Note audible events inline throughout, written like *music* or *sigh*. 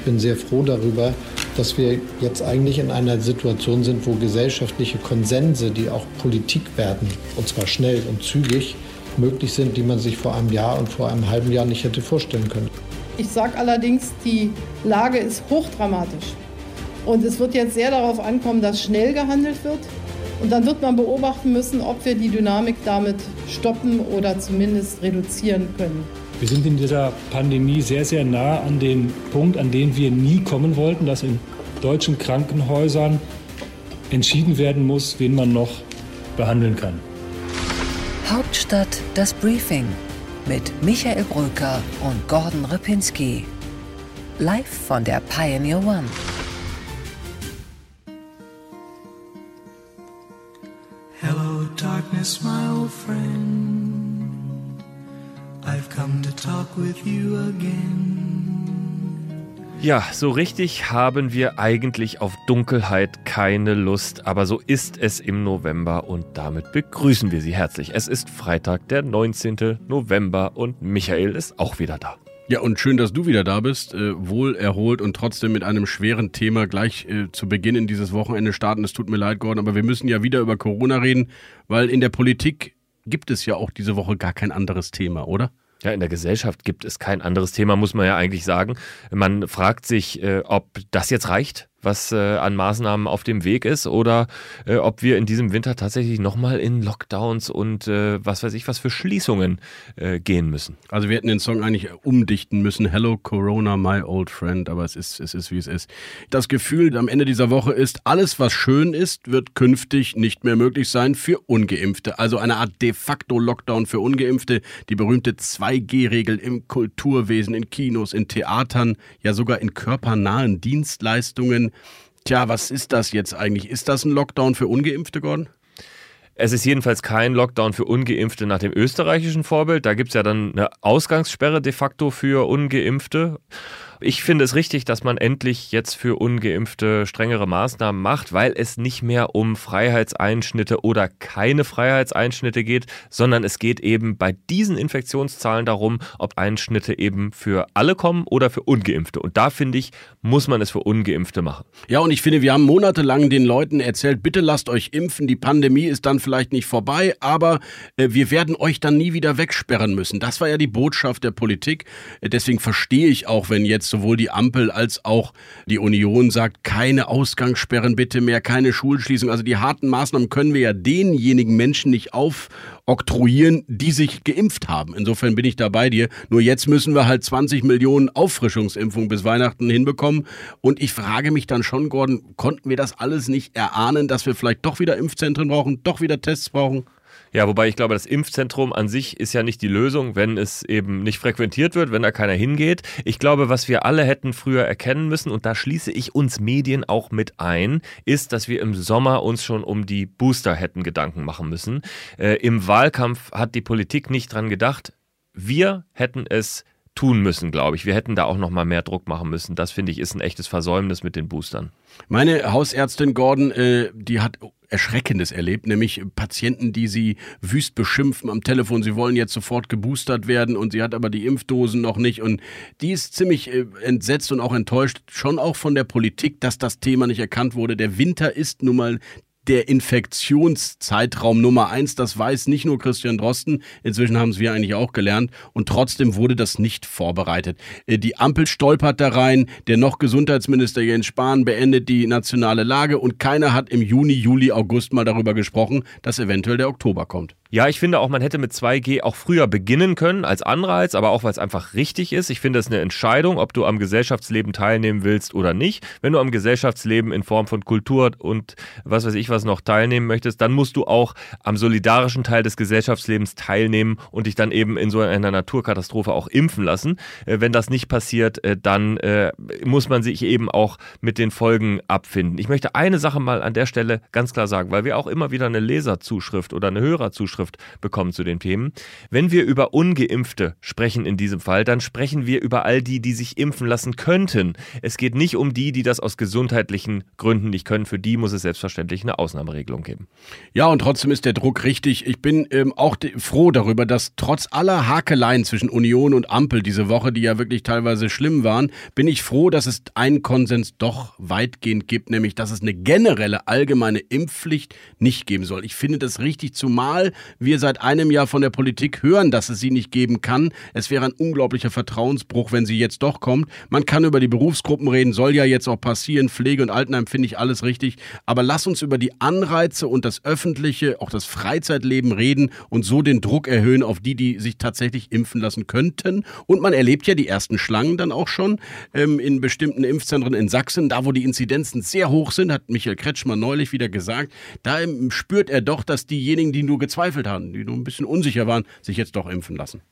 ich bin sehr froh darüber, dass wir jetzt eigentlich in einer Situation sind, wo gesellschaftliche Konsense, die auch Politik werden, und zwar schnell und zügig, möglich sind, die man sich vor einem Jahr und vor einem halben Jahr nicht hätte vorstellen können. Ich sage allerdings, die Lage ist hochdramatisch. Und es wird jetzt sehr darauf ankommen, dass schnell gehandelt wird. Und dann wird man beobachten müssen, ob wir die Dynamik damit stoppen oder zumindest reduzieren können. Wir sind in dieser Pandemie sehr, sehr nah an den Punkt, an den wir nie kommen wollten, dass in deutschen Krankenhäusern entschieden werden muss, wen man noch behandeln kann. Hauptstadt das Briefing mit Michael Brücker und Gordon Ripinski. Live von der Pioneer One. Hello, darkness, my old friend. Ja, so richtig haben wir eigentlich auf Dunkelheit keine Lust, aber so ist es im November und damit begrüßen wir Sie herzlich. Es ist Freitag, der 19. November und Michael ist auch wieder da. Ja, und schön, dass du wieder da bist, äh, wohl erholt und trotzdem mit einem schweren Thema gleich äh, zu Beginn in dieses Wochenende starten. Es tut mir leid, Gordon, aber wir müssen ja wieder über Corona reden, weil in der Politik gibt es ja auch diese Woche gar kein anderes Thema, oder? Ja, in der Gesellschaft gibt es kein anderes Thema, muss man ja eigentlich sagen. Man fragt sich, äh, ob das jetzt reicht, was äh, an Maßnahmen auf dem Weg ist oder äh, ob wir in diesem Winter tatsächlich nochmal in Lockdowns und äh, was weiß ich was für Schließungen äh, gehen müssen. Also wir hätten den Song eigentlich umdichten müssen, Hello Corona, my old friend, aber es ist, es ist wie es ist. Das Gefühl am Ende dieser Woche ist, alles was schön ist, wird künftig nicht mehr möglich sein für Ungeimpfte. Also eine Art de facto Lockdown für Ungeimpfte, die berühmte 2G-Regel im Kulturwesen, in Kinos, in Theatern, ja sogar in körpernahen Dienstleistungen Tja, was ist das jetzt eigentlich? Ist das ein Lockdown für Ungeimpfte, Gordon? Es ist jedenfalls kein Lockdown für Ungeimpfte nach dem österreichischen Vorbild. Da gibt es ja dann eine Ausgangssperre de facto für Ungeimpfte. Ich finde es richtig, dass man endlich jetzt für ungeimpfte strengere Maßnahmen macht, weil es nicht mehr um Freiheitseinschnitte oder keine Freiheitseinschnitte geht, sondern es geht eben bei diesen Infektionszahlen darum, ob Einschnitte eben für alle kommen oder für ungeimpfte. Und da finde ich, muss man es für ungeimpfte machen. Ja, und ich finde, wir haben monatelang den Leuten erzählt, bitte lasst euch impfen, die Pandemie ist dann vielleicht nicht vorbei, aber äh, wir werden euch dann nie wieder wegsperren müssen. Das war ja die Botschaft der Politik. Äh, deswegen verstehe ich auch, wenn jetzt sowohl die Ampel als auch die Union sagt, keine Ausgangssperren bitte mehr, keine Schulschließung. Also die harten Maßnahmen können wir ja denjenigen Menschen nicht aufoktroyieren, die sich geimpft haben. Insofern bin ich da bei dir. Nur jetzt müssen wir halt 20 Millionen Auffrischungsimpfungen bis Weihnachten hinbekommen. Und ich frage mich dann schon, Gordon, konnten wir das alles nicht erahnen, dass wir vielleicht doch wieder Impfzentren brauchen, doch wieder Tests brauchen? Ja, wobei ich glaube, das Impfzentrum an sich ist ja nicht die Lösung, wenn es eben nicht frequentiert wird, wenn da keiner hingeht. Ich glaube, was wir alle hätten früher erkennen müssen, und da schließe ich uns Medien auch mit ein, ist, dass wir im Sommer uns schon um die Booster hätten Gedanken machen müssen. Äh, Im Wahlkampf hat die Politik nicht dran gedacht. Wir hätten es tun müssen, glaube ich. Wir hätten da auch noch mal mehr Druck machen müssen. Das finde ich ist ein echtes Versäumnis mit den Boostern. Meine Hausärztin Gordon, äh, die hat Erschreckendes erlebt, nämlich Patienten, die sie wüst beschimpfen am Telefon, sie wollen jetzt sofort geboostert werden und sie hat aber die Impfdosen noch nicht und die ist ziemlich äh, entsetzt und auch enttäuscht, schon auch von der Politik, dass das Thema nicht erkannt wurde. Der Winter ist nun mal der Infektionszeitraum Nummer eins. Das weiß nicht nur Christian Drosten. Inzwischen haben es wir eigentlich auch gelernt. Und trotzdem wurde das nicht vorbereitet. Äh, die Ampel stolpert da rein. Der noch Gesundheitsminister Jens Spahn beendet die nationale Lage. Und keiner hat im Juni, Juli, August mal darüber gesprochen, dass eventuell der Oktober kommt. Ja, ich finde auch, man hätte mit 2G auch früher beginnen können als Anreiz, aber auch weil es einfach richtig ist. Ich finde es eine Entscheidung, ob du am Gesellschaftsleben teilnehmen willst oder nicht. Wenn du am Gesellschaftsleben in Form von Kultur und was weiß ich was noch teilnehmen möchtest, dann musst du auch am solidarischen Teil des Gesellschaftslebens teilnehmen und dich dann eben in so einer Naturkatastrophe auch impfen lassen. Äh, wenn das nicht passiert, äh, dann äh, muss man sich eben auch mit den Folgen abfinden. Ich möchte eine Sache mal an der Stelle ganz klar sagen, weil wir auch immer wieder eine Leserzuschrift oder eine Hörerzuschrift Zuschrift bekommen zu den Themen. Wenn wir über ungeimpfte sprechen in diesem Fall, dann sprechen wir über all die, die sich impfen lassen könnten. Es geht nicht um die, die das aus gesundheitlichen Gründen nicht können. Für die muss es selbstverständlich eine Ausnahmeregelung geben. Ja, und trotzdem ist der Druck richtig. Ich bin ähm, auch froh darüber, dass trotz aller Hakeleien zwischen Union und Ampel diese Woche, die ja wirklich teilweise schlimm waren, bin ich froh, dass es einen Konsens doch weitgehend gibt, nämlich dass es eine generelle allgemeine Impfpflicht nicht geben soll. Ich finde das richtig, zumal wir seit einem Jahr von der Politik hören, dass es sie nicht geben kann. Es wäre ein unglaublicher Vertrauensbruch, wenn sie jetzt doch kommt. Man kann über die Berufsgruppen reden, soll ja jetzt auch passieren. Pflege und Altenheim finde ich alles richtig. Aber lass uns über die Anreize und das öffentliche, auch das Freizeitleben reden und so den Druck erhöhen auf die, die sich tatsächlich impfen lassen könnten. Und man erlebt ja die ersten Schlangen dann auch schon ähm, in bestimmten Impfzentren in Sachsen, da wo die Inzidenzen sehr hoch sind, hat Michael Kretschmer neulich wieder gesagt. Da spürt er doch, dass diejenigen, die nur gezweifelt haben, die nur ein bisschen unsicher waren, sich jetzt doch impfen lassen.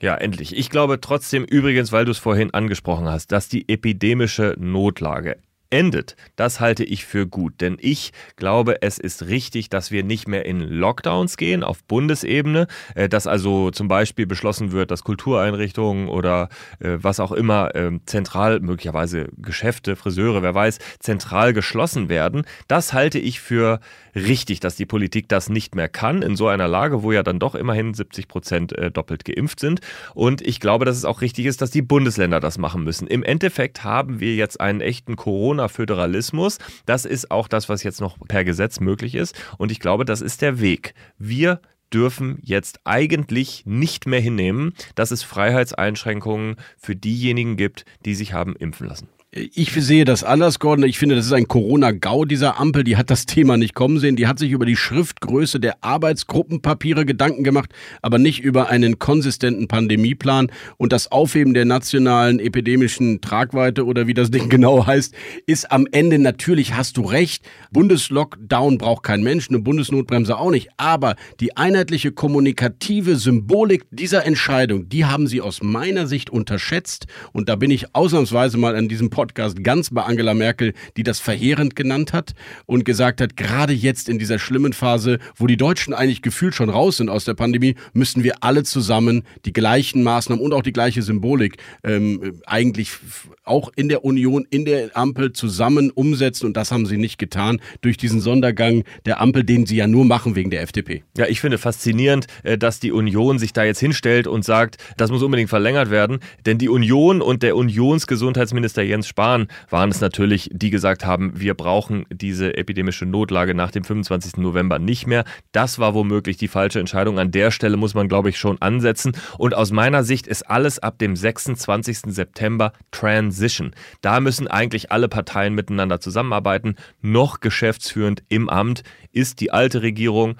Ja, endlich. Ich glaube trotzdem übrigens, weil du es vorhin angesprochen hast, dass die epidemische Notlage endet, das halte ich für gut. Denn ich glaube, es ist richtig, dass wir nicht mehr in Lockdowns gehen auf Bundesebene, äh, dass also zum Beispiel beschlossen wird, dass Kultureinrichtungen oder äh, was auch immer ähm, zentral, möglicherweise Geschäfte, Friseure, wer weiß, zentral geschlossen werden. Das halte ich für richtig, dass die Politik das nicht mehr kann in so einer Lage, wo ja dann doch immerhin 70 Prozent äh, doppelt geimpft sind. Und ich glaube, dass es auch richtig ist, dass die Bundesländer das machen müssen. Im Endeffekt haben wir jetzt einen echten Corona Corona-Föderalismus. Das ist auch das, was jetzt noch per Gesetz möglich ist. Und ich glaube, das ist der Weg. Wir dürfen jetzt eigentlich nicht mehr hinnehmen, dass es Freiheitseinschränkungen für diejenigen gibt, die sich haben impfen lassen. Ich sehe das anders, Gordon. Ich finde, das ist ein Corona-GAU dieser Ampel. Die hat das Thema nicht kommen sehen. Die hat sich über die Schriftgröße der Arbeitsgruppenpapiere Gedanken gemacht, aber nicht über einen konsistenten Pandemieplan. Und das Aufheben der nationalen epidemischen Tragweite oder wie das Ding *laughs* genau heißt, ist am Ende natürlich, hast du recht, Bundeslockdown braucht kein Mensch, eine Bundesnotbremse auch nicht. Aber die einheitliche kommunikative Symbolik dieser Entscheidung, die haben sie aus meiner Sicht unterschätzt. Und da bin ich ausnahmsweise mal an diesem Podcast ganz bei Angela Merkel, die das verheerend genannt hat und gesagt hat, gerade jetzt in dieser schlimmen Phase, wo die Deutschen eigentlich gefühlt schon raus sind aus der Pandemie, müssen wir alle zusammen die gleichen Maßnahmen und auch die gleiche Symbolik ähm, eigentlich auch in der Union, in der Ampel zusammen umsetzen. Und das haben sie nicht getan durch diesen Sondergang der Ampel, den sie ja nur machen wegen der FDP. Ja, ich finde faszinierend, äh, dass die Union sich da jetzt hinstellt und sagt, das muss unbedingt verlängert werden. Denn die Union und der Unionsgesundheitsminister Jens Spahn waren es natürlich, die gesagt haben, wir brauchen diese epidemische Notlage nach dem 25. November nicht mehr. Das war womöglich die falsche Entscheidung. An der Stelle muss man, glaube ich, schon ansetzen. Und aus meiner Sicht ist alles ab dem 26. September Transition. Da müssen eigentlich alle Parteien miteinander zusammenarbeiten. Noch geschäftsführend im Amt ist die alte Regierung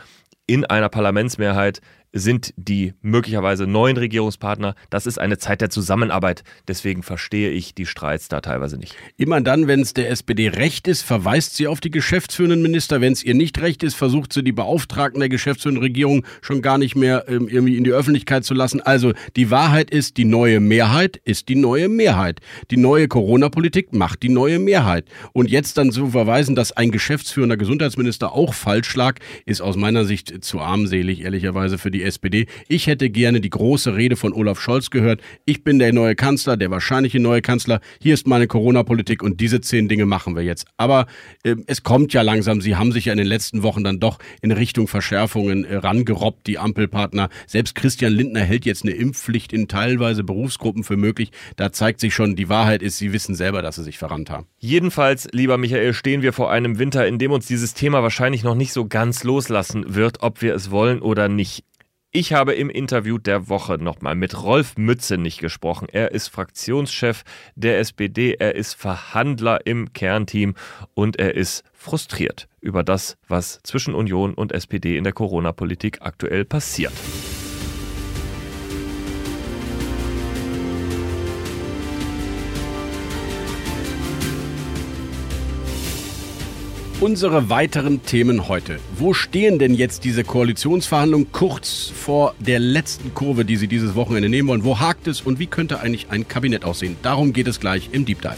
in einer Parlamentsmehrheit sind die möglicherweise neuen Regierungspartner. Das ist eine Zeit der Zusammenarbeit. Deswegen verstehe ich die Streits da teilweise nicht. Immer dann, wenn es der SPD recht ist, verweist sie auf die geschäftsführenden Minister. Wenn es ihr nicht recht ist, versucht sie die Beauftragten der geschäftsführenden Regierung schon gar nicht mehr ähm, irgendwie in die Öffentlichkeit zu lassen. Also die Wahrheit ist, die neue Mehrheit ist die neue Mehrheit. Die neue Corona-Politik macht die neue Mehrheit. Und jetzt dann zu verweisen, dass ein geschäftsführender Gesundheitsminister auch falsch lag, ist aus meiner Sicht zu armselig, ehrlicherweise für die die SPD. Ich hätte gerne die große Rede von Olaf Scholz gehört. Ich bin der neue Kanzler, der wahrscheinliche neue Kanzler. Hier ist meine Corona-Politik und diese zehn Dinge machen wir jetzt. Aber äh, es kommt ja langsam. Sie haben sich ja in den letzten Wochen dann doch in Richtung Verschärfungen äh, rangerobbt, die Ampelpartner. Selbst Christian Lindner hält jetzt eine Impfpflicht in teilweise Berufsgruppen für möglich. Da zeigt sich schon, die Wahrheit ist, sie wissen selber, dass sie sich verrannt haben. Jedenfalls, lieber Michael, stehen wir vor einem Winter, in dem uns dieses Thema wahrscheinlich noch nicht so ganz loslassen wird, ob wir es wollen oder nicht. Ich habe im Interview der Woche nochmal mit Rolf Mützenich gesprochen. Er ist Fraktionschef der SPD, er ist Verhandler im Kernteam und er ist frustriert über das, was zwischen Union und SPD in der Corona-Politik aktuell passiert. Unsere weiteren Themen heute. Wo stehen denn jetzt diese Koalitionsverhandlungen kurz vor der letzten Kurve, die Sie dieses Wochenende nehmen wollen? Wo hakt es und wie könnte eigentlich ein Kabinett aussehen? Darum geht es gleich im Deep Dive.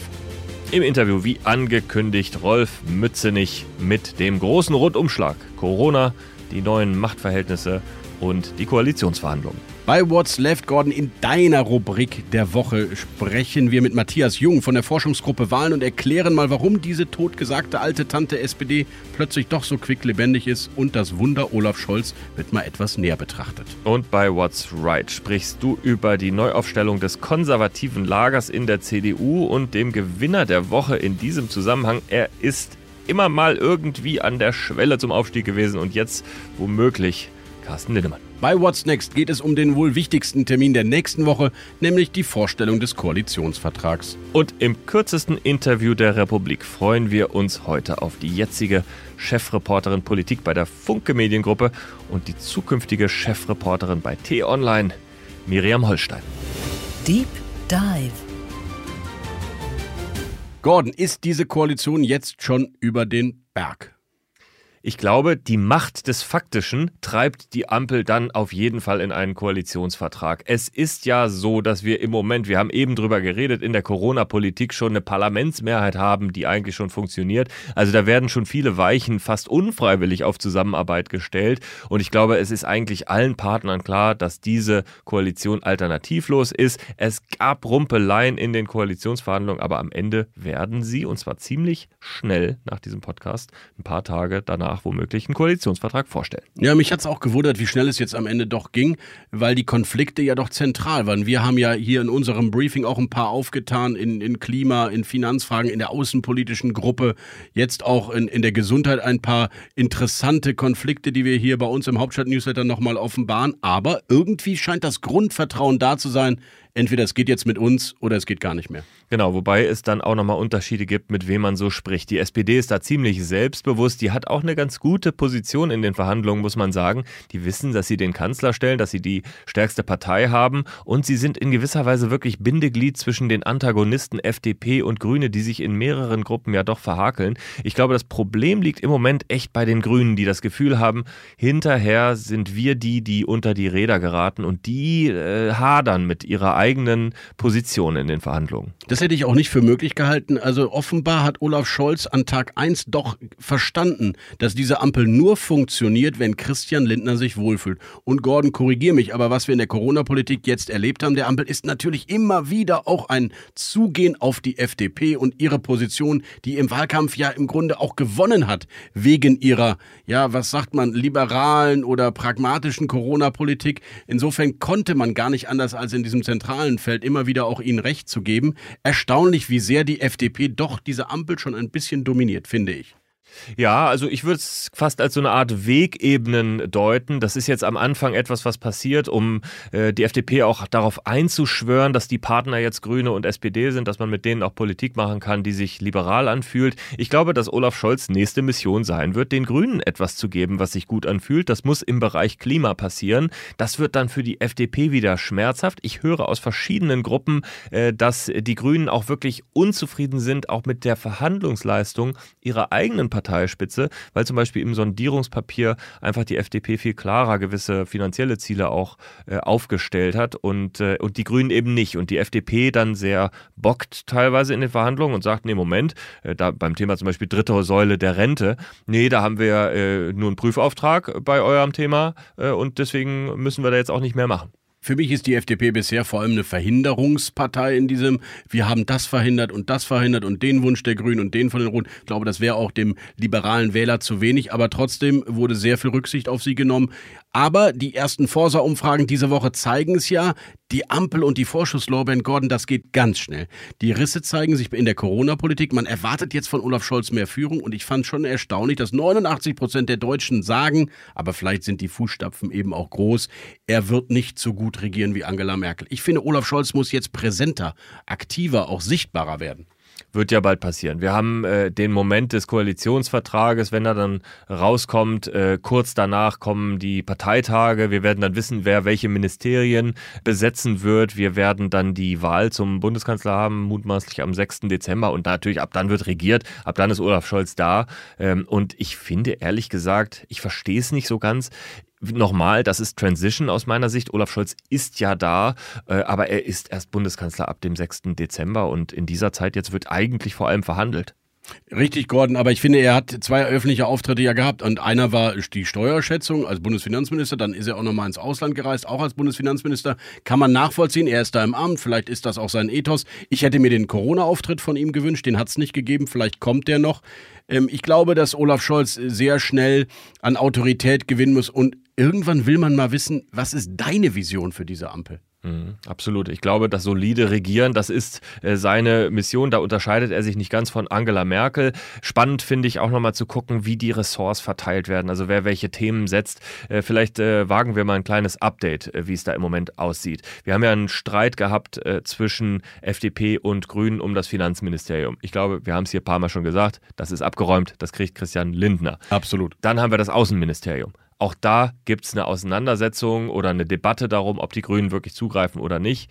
Im Interview, wie angekündigt, Rolf Mützenich mit dem großen Rundumschlag. Corona, die neuen Machtverhältnisse und die Koalitionsverhandlungen. Bei What's Left, Gordon, in deiner Rubrik der Woche sprechen wir mit Matthias Jung von der Forschungsgruppe Wahlen und erklären mal, warum diese totgesagte alte Tante SPD plötzlich doch so quicklebendig ist und das Wunder Olaf Scholz wird mal etwas näher betrachtet. Und bei What's Right sprichst du über die Neuaufstellung des konservativen Lagers in der CDU und dem Gewinner der Woche in diesem Zusammenhang. Er ist immer mal irgendwie an der Schwelle zum Aufstieg gewesen und jetzt womöglich Carsten Lindemann. Bei What's Next geht es um den wohl wichtigsten Termin der nächsten Woche, nämlich die Vorstellung des Koalitionsvertrags. Und im kürzesten Interview der Republik freuen wir uns heute auf die jetzige Chefreporterin Politik bei der Funke Mediengruppe und die zukünftige Chefreporterin bei T-Online, Miriam Holstein. Deep Dive. Gordon, ist diese Koalition jetzt schon über den Berg? Ich glaube, die Macht des Faktischen treibt die Ampel dann auf jeden Fall in einen Koalitionsvertrag. Es ist ja so, dass wir im Moment, wir haben eben drüber geredet, in der Corona-Politik schon eine Parlamentsmehrheit haben, die eigentlich schon funktioniert. Also da werden schon viele Weichen fast unfreiwillig auf Zusammenarbeit gestellt. Und ich glaube, es ist eigentlich allen Partnern klar, dass diese Koalition alternativlos ist. Es gab Rumpeleien in den Koalitionsverhandlungen, aber am Ende werden sie, und zwar ziemlich schnell nach diesem Podcast, ein paar Tage danach, danach womöglich einen Koalitionsvertrag vorstellen. Ja, mich hat es auch gewundert, wie schnell es jetzt am Ende doch ging, weil die Konflikte ja doch zentral waren. Wir haben ja hier in unserem Briefing auch ein paar aufgetan in, in Klima, in Finanzfragen, in der außenpolitischen Gruppe, jetzt auch in, in der Gesundheit ein paar interessante Konflikte, die wir hier bei uns im Hauptstadt-Newsletter nochmal offenbaren. Aber irgendwie scheint das Grundvertrauen da zu sein, entweder es geht jetzt mit uns oder es geht gar nicht mehr. Genau, wobei es dann auch nochmal Unterschiede gibt, mit wem man so spricht. Die SPD ist da ziemlich selbstbewusst. Die hat auch eine ganz gute Position in den Verhandlungen, muss man sagen. Die wissen, dass sie den Kanzler stellen, dass sie die stärkste Partei haben und sie sind in gewisser Weise wirklich Bindeglied zwischen den Antagonisten FDP und Grüne, die sich in mehreren Gruppen ja doch verhakeln. Ich glaube, das Problem liegt im Moment echt bei den Grünen, die das Gefühl haben, hinterher sind wir die, die unter die Räder geraten und die äh, hadern mit ihrer eigenen Position in den Verhandlungen. Das hätte ich auch nicht für möglich gehalten. Also offenbar hat Olaf Scholz an Tag 1 doch verstanden, dass diese Ampel nur funktioniert, wenn Christian Lindner sich wohlfühlt. Und Gordon, korrigier mich, aber was wir in der Corona-Politik jetzt erlebt haben, der Ampel ist natürlich immer wieder auch ein Zugehen auf die FDP und ihre Position, die im Wahlkampf ja im Grunde auch gewonnen hat, wegen ihrer, ja, was sagt man, liberalen oder pragmatischen Corona-Politik. Insofern konnte man gar nicht anders als in diesem zentralen zentralen Feld immer wieder auch ihnen recht zu geben. Erstaunlich, wie sehr die FDP doch diese Ampel schon ein bisschen dominiert, finde ich. Ja, also ich würde es fast als so eine Art Wegebenen deuten. Das ist jetzt am Anfang etwas, was passiert, um äh, die FDP auch darauf einzuschwören, dass die Partner jetzt Grüne und SPD sind, dass man mit denen auch Politik machen kann, die sich liberal anfühlt. Ich glaube, dass Olaf Scholz nächste Mission sein wird, den Grünen etwas zu geben, was sich gut anfühlt. Das muss im Bereich Klima passieren. Das wird dann für die FDP wieder schmerzhaft. Ich höre aus verschiedenen Gruppen, äh, dass die Grünen auch wirklich unzufrieden sind, auch mit der Verhandlungsleistung ihrer eigenen Partei Parteispitze, weil zum Beispiel im Sondierungspapier einfach die FDP viel klarer gewisse finanzielle Ziele auch äh, aufgestellt hat und, äh, und die Grünen eben nicht. Und die FDP dann sehr bockt teilweise in den Verhandlungen und sagt, nee, Moment, äh, da beim Thema zum Beispiel dritte Säule der Rente, nee, da haben wir äh, nur einen Prüfauftrag bei eurem Thema äh, und deswegen müssen wir da jetzt auch nicht mehr machen. Für mich ist die FDP bisher vor allem eine Verhinderungspartei in diesem, wir haben das verhindert und das verhindert und den Wunsch der Grünen und den von den Roten. Ich glaube, das wäre auch dem liberalen Wähler zu wenig, aber trotzdem wurde sehr viel Rücksicht auf sie genommen. Aber die ersten Forsa-Umfragen diese Woche zeigen es ja. Die Ampel und die Vorschusslorbeeren Gordon, das geht ganz schnell. Die Risse zeigen sich in der Corona-Politik. Man erwartet jetzt von Olaf Scholz mehr Führung und ich fand schon erstaunlich, dass 89 Prozent der Deutschen sagen, aber vielleicht sind die Fußstapfen eben auch groß, er wird nicht so gut regieren wie Angela Merkel. Ich finde, Olaf Scholz muss jetzt präsenter, aktiver, auch sichtbarer werden wird ja bald passieren. Wir haben äh, den Moment des Koalitionsvertrages, wenn er dann rauskommt. Äh, kurz danach kommen die Parteitage. Wir werden dann wissen, wer welche Ministerien besetzen wird. Wir werden dann die Wahl zum Bundeskanzler haben, mutmaßlich am 6. Dezember. Und natürlich, ab dann wird regiert. Ab dann ist Olaf Scholz da. Ähm, und ich finde, ehrlich gesagt, ich verstehe es nicht so ganz nochmal, das ist Transition aus meiner Sicht. Olaf Scholz ist ja da, äh, aber er ist erst Bundeskanzler ab dem 6. Dezember und in dieser Zeit jetzt wird eigentlich vor allem verhandelt. Richtig, Gordon, aber ich finde, er hat zwei öffentliche Auftritte ja gehabt und einer war die Steuerschätzung als Bundesfinanzminister, dann ist er auch nochmal ins Ausland gereist, auch als Bundesfinanzminister. Kann man nachvollziehen, er ist da im Amt, vielleicht ist das auch sein Ethos. Ich hätte mir den Corona-Auftritt von ihm gewünscht, den hat es nicht gegeben, vielleicht kommt der noch. Ähm, ich glaube, dass Olaf Scholz sehr schnell an Autorität gewinnen muss und irgendwann will man mal wissen, was ist deine Vision für diese Ampel? Mhm, absolut. Ich glaube, das solide Regieren, das ist äh, seine Mission. Da unterscheidet er sich nicht ganz von Angela Merkel. Spannend finde ich auch nochmal zu gucken, wie die Ressorts verteilt werden. Also wer welche Themen setzt. Äh, vielleicht äh, wagen wir mal ein kleines Update, äh, wie es da im Moment aussieht. Wir haben ja einen Streit gehabt äh, zwischen FDP und Grünen um das Finanzministerium. Ich glaube, wir haben es hier ein paar Mal schon gesagt. Das ist abgeräumt. Das kriegt Christian Lindner. Absolut. Dann haben wir das Außenministerium. Auch da gibt es eine Auseinandersetzung oder eine Debatte darum, ob die Grünen wirklich zugreifen oder nicht.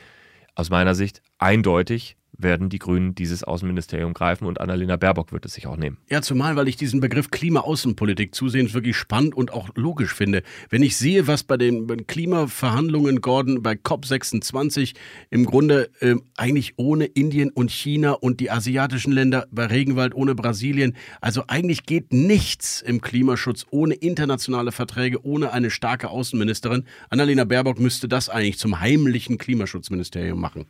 Aus meiner Sicht eindeutig werden die Grünen dieses Außenministerium greifen und Annalena Baerbock wird es sich auch nehmen. Ja, zumal, weil ich diesen Begriff Klima-Außenpolitik zusehends wirklich spannend und auch logisch finde. Wenn ich sehe, was bei den Klimaverhandlungen, Gordon, bei COP26 im Grunde äh, eigentlich ohne Indien und China und die asiatischen Länder, bei Regenwald ohne Brasilien, also eigentlich geht nichts im Klimaschutz ohne internationale Verträge, ohne eine starke Außenministerin. Annalena Baerbock müsste das eigentlich zum heimlichen Klimaschutzministerium machen.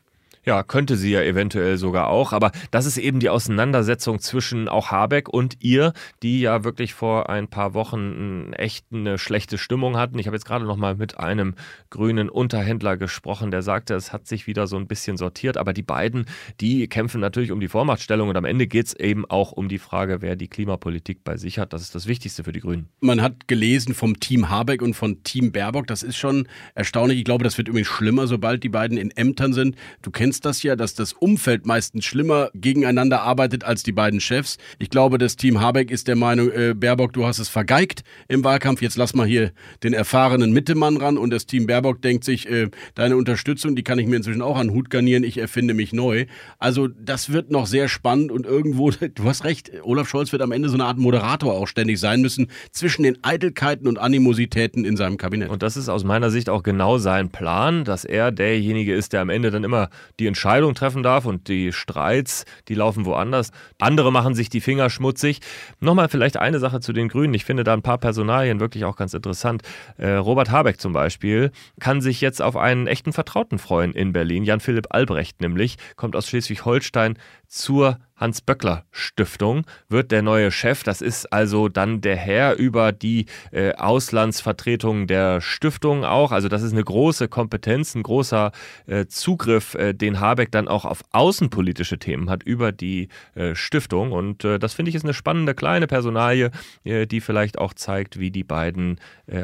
Ja, könnte sie ja eventuell sogar auch. Aber das ist eben die Auseinandersetzung zwischen auch Habeck und ihr, die ja wirklich vor ein paar Wochen echt eine schlechte Stimmung hatten. Ich habe jetzt gerade noch mal mit einem grünen Unterhändler gesprochen, der sagte, es hat sich wieder so ein bisschen sortiert. Aber die beiden, die kämpfen natürlich um die Vormachtstellung und am Ende geht es eben auch um die Frage, wer die Klimapolitik bei sich hat. Das ist das Wichtigste für die Grünen. Man hat gelesen vom Team Habeck und von Team Baerbock. Das ist schon erstaunlich. Ich glaube, das wird übrigens schlimmer, sobald die beiden in Ämtern sind. Du kennst kennst das ja, dass das Umfeld meistens schlimmer gegeneinander arbeitet als die beiden Chefs. Ich glaube, das Team Habeck ist der Meinung, äh, Baerbock, du hast es vergeigt im Wahlkampf, jetzt lass mal hier den erfahrenen Mittemann ran. Und das Team Baerbock denkt sich, äh, deine Unterstützung, die kann ich mir inzwischen auch an den Hut garnieren, ich erfinde mich neu. Also das wird noch sehr spannend und irgendwo, *laughs* du hast recht, Olaf Scholz wird am Ende so eine Art Moderator auch ständig sein müssen zwischen den Eitelkeiten und Animositäten in seinem Kabinett. Und das ist aus meiner Sicht auch genau sein Plan, dass er derjenige ist, der am Ende dann immer die Entscheidung treffen darf und die Streits, die laufen woanders. Andere machen sich die Finger schmutzig. Nochmal vielleicht eine Sache zu den Grünen. Ich finde da ein paar Personalien wirklich auch ganz interessant. Äh, Robert Habeck zum Beispiel kann sich jetzt auf einen echten Vertrauten freuen in Berlin. Jan-Philipp Albrecht nämlich kommt aus Schleswig-Holstein zur Hans-Böckler-Stiftung, wird der neue Chef. Das ist also dann der Herr über die äh, Auslandsvertretungen der Stiftung auch. Also das ist eine große Kompetenz, ein großer äh, Zugriff, äh, den Habeck dann auch auf außenpolitische Themen hat über die äh, Stiftung. Und äh, das finde ich ist eine spannende kleine Personalie, äh, die vielleicht auch zeigt, wie die beiden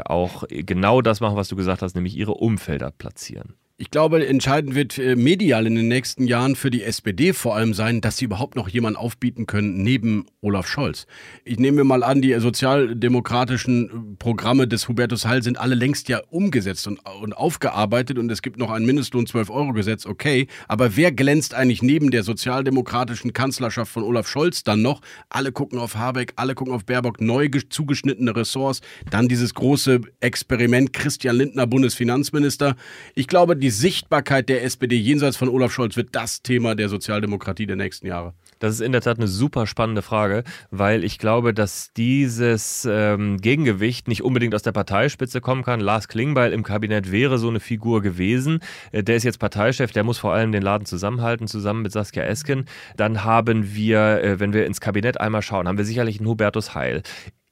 auch genau das machen, was du gesagt hast, nämlich ihre Umfelder platzieren. Ich glaube, entscheidend wird äh, medial in den nächsten Jahren für die SPD vor allem sein, dass sie überhaupt noch jemanden aufbieten können neben Olaf Scholz. Ich nehme mal an, die sozialdemokratischen äh, Programme des Hubertus Heil sind alle längst ja umgesetzt und, und aufgearbeitet und es gibt noch ein Mindestlohn 12-Euro-Gesetz, okay. Aber wer glänzt eigentlich neben der sozialdemokratischen Kanzlerschaft von Olaf Scholz dann noch? Alle gucken auf Habeck, alle gucken auf Baerbock, neu zugeschnittene Ressorts, dann dieses große Experiment Christian Lindner, Bundesfinanzminister. Ich glaube, die Sichtbarkeit der SPD jenseits von Olaf Scholz wird das Thema der Sozialdemokratie der nächsten Jahre? Das ist in der Tat eine super spannende Frage, weil ich glaube, dass dieses ähm, Gegengewicht nicht unbedingt aus der Parteispitze kommen kann. Lars Klingbeil im Kabinett wäre so eine Figur gewesen. Äh, der ist jetzt Parteichef, der muss vor allem den Laden zusammenhalten, zusammen mit Saskia Esken. Dann haben wir, äh, wenn wir ins Kabinett einmal schauen, haben wir sicherlich einen Hubertus Heil.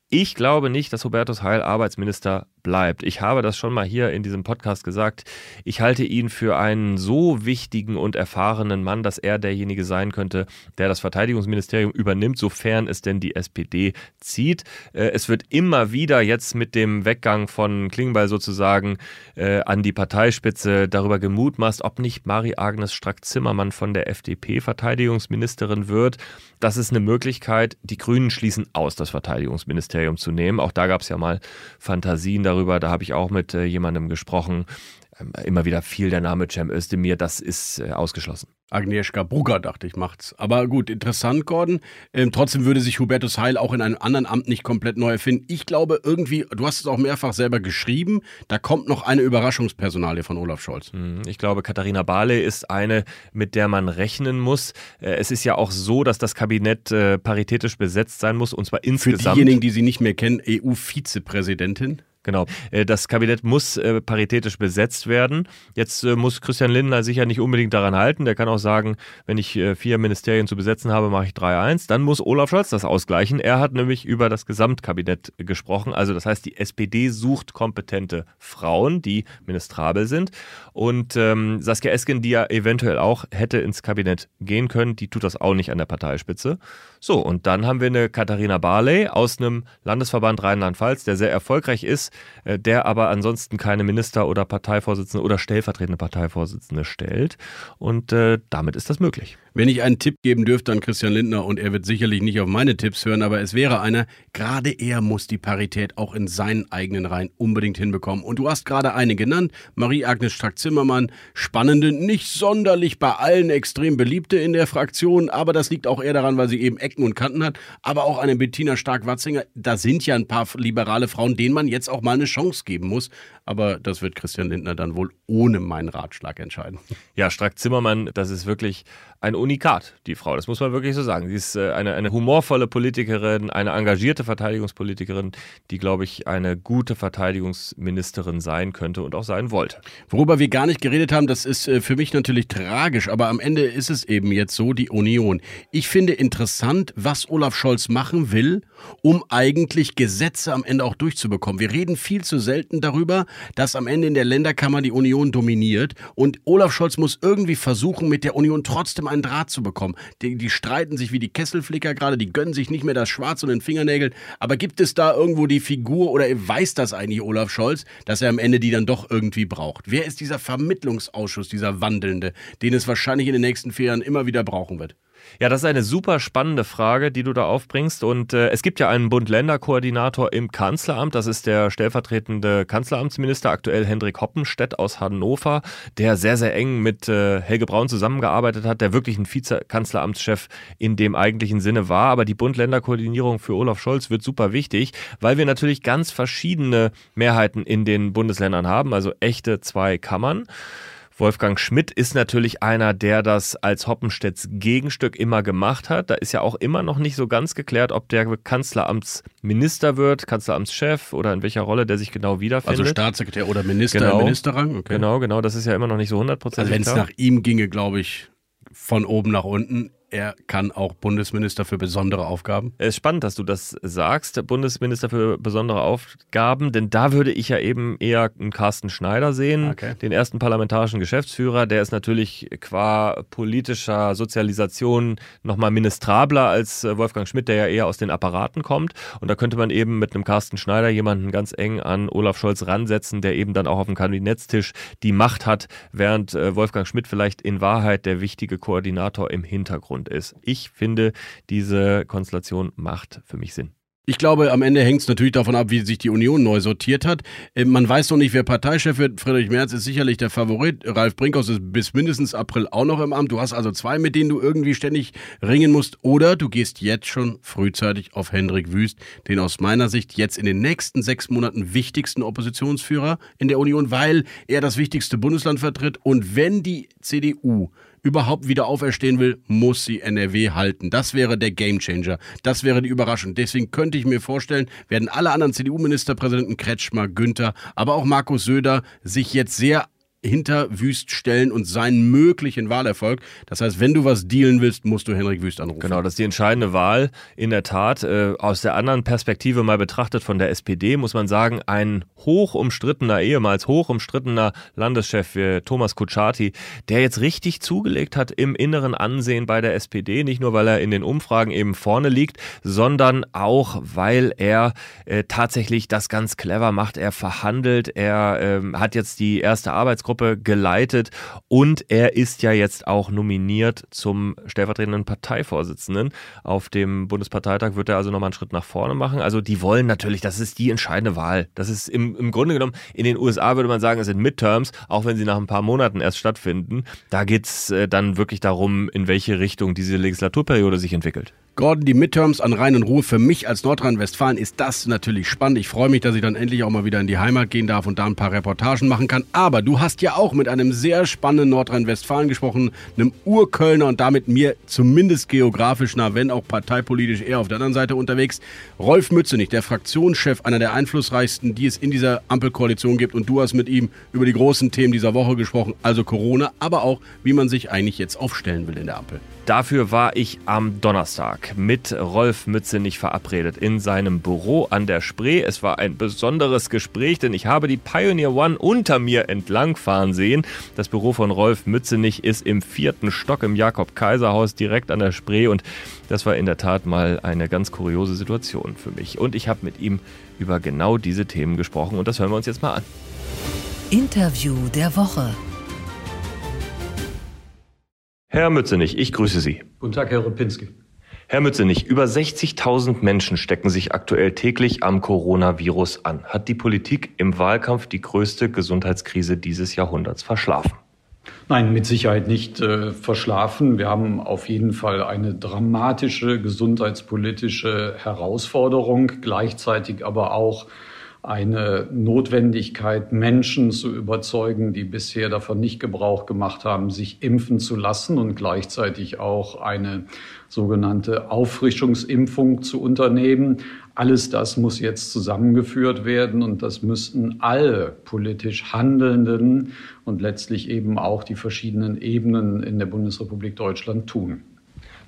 Ich glaube nicht, dass Hubertus Heil Arbeitsminister bleibt. Ich habe das schon mal hier in diesem Podcast gesagt. Ich halte ihn für einen so wichtigen und erfahrenen Mann, dass er derjenige sein könnte, der das Verteidigungsministerium übernimmt, sofern es denn die SPD zieht. Äh, es wird immer wieder jetzt mit dem Weggang von Klingbeil sozusagen äh, an die Parteispitze darüber gemutmaßt, ob nicht Marie-Agnes Strack-Zimmermann von der FDP Verteidigungsministerin wird. Das ist eine Möglichkeit. Die Grünen schließen aus, das Verteidigungsministerium zu nehmen. Auch da gab es ja mal Fantasien darüber darüber, da habe ich auch mit äh, jemandem gesprochen. Ähm, immer wieder fiel der Name Cem Özdemir, das ist äh, ausgeschlossen. Agnieszka Brugger, dachte ich, macht's. Aber gut, interessant, Gordon. Ähm, trotzdem würde sich Hubertus Heil auch in einem anderen Amt nicht komplett neu erfinden. Ich glaube irgendwie, du hast es auch mehrfach selber geschrieben, da kommt noch eine Überraschungspersonalie von Olaf Scholz. Hm, ich glaube, Katharina Barley ist eine, mit der man rechnen muss. Äh, es ist ja auch so, dass das Kabinett äh, paritätisch besetzt sein muss, und zwar insgesamt. Für diejenigen, die sie nicht mehr kennen, EU-Vizepräsidentin. Genau. Äh, das Kabinett muss äh, paritätisch besetzt werden. Jetzt äh, muss Christian Lindner sicher nicht unbedingt daran halten. Der kann auch sagen, wenn ich vier Ministerien zu besetzen habe, mache ich 3-1. Dann muss Olaf Scholz das ausgleichen. Er hat nämlich über das Gesamtkabinett gesprochen. Also das heißt, die SPD sucht kompetente Frauen, die ministrabel sind. Und ähm, Saskia Esken, die ja eventuell auch hätte ins Kabinett gehen können, die tut das auch nicht an der Parteispitze. So, und dann haben wir eine Katharina Barley aus einem Landesverband Rheinland-Pfalz, der sehr erfolgreich ist, der aber ansonsten keine Minister oder Parteivorsitzende oder stellvertretende Parteivorsitzende stellt. Und äh, damit ist das möglich. Wenn ich einen Tipp geben dürfte an Christian Lindner, und er wird sicherlich nicht auf meine Tipps hören, aber es wäre einer, gerade er muss die Parität auch in seinen eigenen Reihen unbedingt hinbekommen. Und du hast gerade eine genannt, Marie-Agnes Strack-Zimmermann, spannende, nicht sonderlich bei allen extrem beliebte in der Fraktion, aber das liegt auch eher daran, weil sie eben Ecken und Kanten hat, aber auch eine Bettina Stark-Watzinger, da sind ja ein paar liberale Frauen, denen man jetzt auch mal eine Chance geben muss, aber das wird Christian Lindner dann wohl ohne meinen Ratschlag entscheiden. Ja, Strack-Zimmermann, das ist wirklich ein Unikat, die Frau. Das muss man wirklich so sagen. Sie ist äh, eine, eine humorvolle Politikerin, eine engagierte Verteidigungspolitikerin, die, glaube ich, eine gute Verteidigungsministerin sein könnte und auch sein wollte. Worüber wir gar nicht geredet haben, das ist äh, für mich natürlich tragisch, aber am Ende ist es eben jetzt so, die Union. Ich finde interessant, was Olaf Scholz machen will, um eigentlich Gesetze am Ende auch durchzubekommen. Wir reden viel zu selten darüber, dass am Ende in der Länderkammer die Union dominiert und Olaf Scholz muss irgendwie versuchen, mit der Union trotzdem einen Draht zu bekommen. Die, die streiten sich wie die Kesselflicker gerade, die gönnen sich nicht mehr das Schwarz und den Fingernägeln. Aber gibt es da irgendwo die Figur oder weiß das eigentlich Olaf Scholz, dass er am Ende die dann doch irgendwie braucht? Wer ist dieser Vermittlungsausschuss, dieser Wandelnde, den es wahrscheinlich in den nächsten vier Jahren immer wieder brauchen wird? Ja, das ist eine super spannende Frage, die du da aufbringst. Und äh, es gibt ja einen Bund-Länder-Koordinator im Kanzleramt. Das ist der stellvertretende Kanzleramtsminister, aktuell Hendrik Hoppenstedt aus Hannover, der sehr, sehr eng mit äh, Helge Braun zusammengearbeitet hat, der wirklich ein Vizekanzleramtschef in dem eigentlichen Sinne war. Aber die Bund-Länder-Koordinierung für Olaf Scholz wird super wichtig, weil wir natürlich ganz verschiedene Mehrheiten in den Bundesländern haben, also echte zwei Kammern. Wolfgang Schmidt ist natürlich einer, der das als Hoppenstedts Gegenstück immer gemacht hat. Da ist ja auch immer noch nicht so ganz geklärt, ob der Kanzleramtsminister wird, Kanzleramtschef oder in welcher Rolle der sich genau wiederfindet. Also Staatssekretär oder Minister genau, im Ministerrang? Okay. Genau, genau, das ist ja immer noch nicht so hundertprozentig Also wenn es nach ihm ginge, glaube ich, von oben nach unten er kann auch Bundesminister für besondere Aufgaben. Es ist spannend, dass du das sagst, Bundesminister für besondere Aufgaben, denn da würde ich ja eben eher einen Carsten Schneider sehen, okay. den ersten parlamentarischen Geschäftsführer. Der ist natürlich qua politischer Sozialisation nochmal ministrabler als äh, Wolfgang Schmidt, der ja eher aus den Apparaten kommt. Und da könnte man eben mit einem Carsten Schneider jemanden ganz eng an Olaf Scholz ransetzen, der eben dann auch auf dem Kabinettstisch die Macht hat, während äh, Wolfgang Schmidt vielleicht in Wahrheit der wichtige Koordinator im Hintergrund Hintergrund ist. Ich finde, diese Konstellation macht für mich Sinn. Ich glaube, am Ende hängt es natürlich davon ab, wie sich die Union neu sortiert hat. Ähm, man weiß noch nicht, wer Parteichef wird. Friedrich Merz ist sicherlich der Favorit. Ralf Brinkhaus ist bis mindestens April auch noch im Amt. Du hast also zwei, mit denen du irgendwie ständig ringen musst. Oder du gehst jetzt schon frühzeitig auf Hendrik Wüst, den aus meiner Sicht jetzt in den nächsten sechs Monaten wichtigsten Oppositionsführer in der Union, weil er das wichtigste Bundesland vertritt. Und wenn die CDU überhaupt wieder auferstehen will, muss sie NRW halten. Das wäre der Gamechanger. Das wäre die Überraschung. Deswegen könnte ich mir vorstellen, werden alle anderen CDU-Ministerpräsidenten Kretschmer, Günther, aber auch Markus Söder sich jetzt sehr hinter Wüst stellen und seinen möglichen Wahlerfolg. Das heißt, wenn du was dealen willst, musst du Henrik Wüst anrufen. Genau, das ist die entscheidende Wahl. In der Tat, äh, aus der anderen Perspektive mal betrachtet von der SPD, muss man sagen, ein hoch umstrittener, ehemals hoch umstrittener Landeschef wie Thomas Kutschaty, der jetzt richtig zugelegt hat im inneren Ansehen bei der SPD, nicht nur weil er in den Umfragen eben vorne liegt, sondern auch weil er äh, tatsächlich das ganz clever macht. Er verhandelt, er äh, hat jetzt die erste Arbeitsgruppe Truppe geleitet und er ist ja jetzt auch nominiert zum stellvertretenden Parteivorsitzenden. Auf dem Bundesparteitag wird er also nochmal einen Schritt nach vorne machen. Also die wollen natürlich, das ist die entscheidende Wahl. Das ist im, im Grunde genommen, in den USA würde man sagen, es sind Midterms, auch wenn sie nach ein paar Monaten erst stattfinden. Da geht es äh, dann wirklich darum, in welche Richtung diese Legislaturperiode sich entwickelt. Gordon, die Midterms an Rhein und Ruhe. Für mich als Nordrhein-Westfalen ist das natürlich spannend. Ich freue mich, dass ich dann endlich auch mal wieder in die Heimat gehen darf und da ein paar Reportagen machen kann. Aber du hast ja auch mit einem sehr spannenden Nordrhein-Westfalen gesprochen, einem Urkölner und damit mir zumindest geografisch nah, wenn auch parteipolitisch eher auf der anderen Seite unterwegs. Rolf Mützenich, der Fraktionschef, einer der einflussreichsten, die es in dieser Ampelkoalition gibt. Und du hast mit ihm über die großen Themen dieser Woche gesprochen, also Corona, aber auch, wie man sich eigentlich jetzt aufstellen will in der Ampel. Dafür war ich am Donnerstag mit Rolf Mützenich verabredet in seinem Büro an der Spree. Es war ein besonderes Gespräch, denn ich habe die Pioneer One unter mir entlangfahren sehen. Das Büro von Rolf Mützenich ist im vierten Stock im Jakob-Kaiser-Haus direkt an der Spree und das war in der Tat mal eine ganz kuriose Situation für mich. Und ich habe mit ihm über genau diese Themen gesprochen und das hören wir uns jetzt mal an. Interview der Woche. Herr Mützenich, ich grüße Sie. Guten Tag, Herr Rupinski. Herr Mützenich, über 60.000 Menschen stecken sich aktuell täglich am Coronavirus an. Hat die Politik im Wahlkampf die größte Gesundheitskrise dieses Jahrhunderts verschlafen? Nein, mit Sicherheit nicht äh, verschlafen. Wir haben auf jeden Fall eine dramatische gesundheitspolitische Herausforderung, gleichzeitig aber auch eine Notwendigkeit, Menschen zu überzeugen, die bisher davon nicht Gebrauch gemacht haben, sich impfen zu lassen und gleichzeitig auch eine sogenannte Auffrischungsimpfung zu unternehmen. Alles das muss jetzt zusammengeführt werden und das müssten alle politisch Handelnden und letztlich eben auch die verschiedenen Ebenen in der Bundesrepublik Deutschland tun.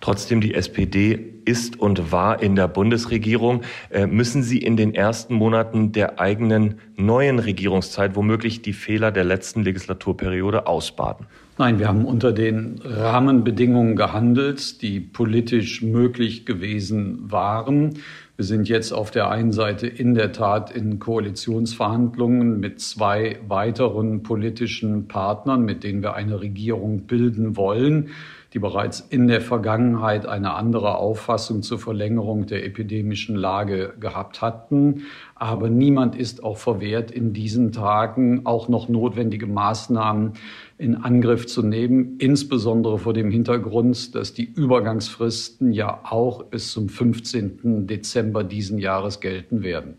Trotzdem, die SPD ist und war in der Bundesregierung. Äh, müssen Sie in den ersten Monaten der eigenen neuen Regierungszeit womöglich die Fehler der letzten Legislaturperiode ausbaden? Nein, wir haben unter den Rahmenbedingungen gehandelt, die politisch möglich gewesen waren. Wir sind jetzt auf der einen Seite in der Tat in Koalitionsverhandlungen mit zwei weiteren politischen Partnern, mit denen wir eine Regierung bilden wollen die bereits in der Vergangenheit eine andere Auffassung zur Verlängerung der epidemischen Lage gehabt hatten. Aber niemand ist auch verwehrt, in diesen Tagen auch noch notwendige Maßnahmen in Angriff zu nehmen, insbesondere vor dem Hintergrund, dass die Übergangsfristen ja auch bis zum 15. Dezember diesen Jahres gelten werden.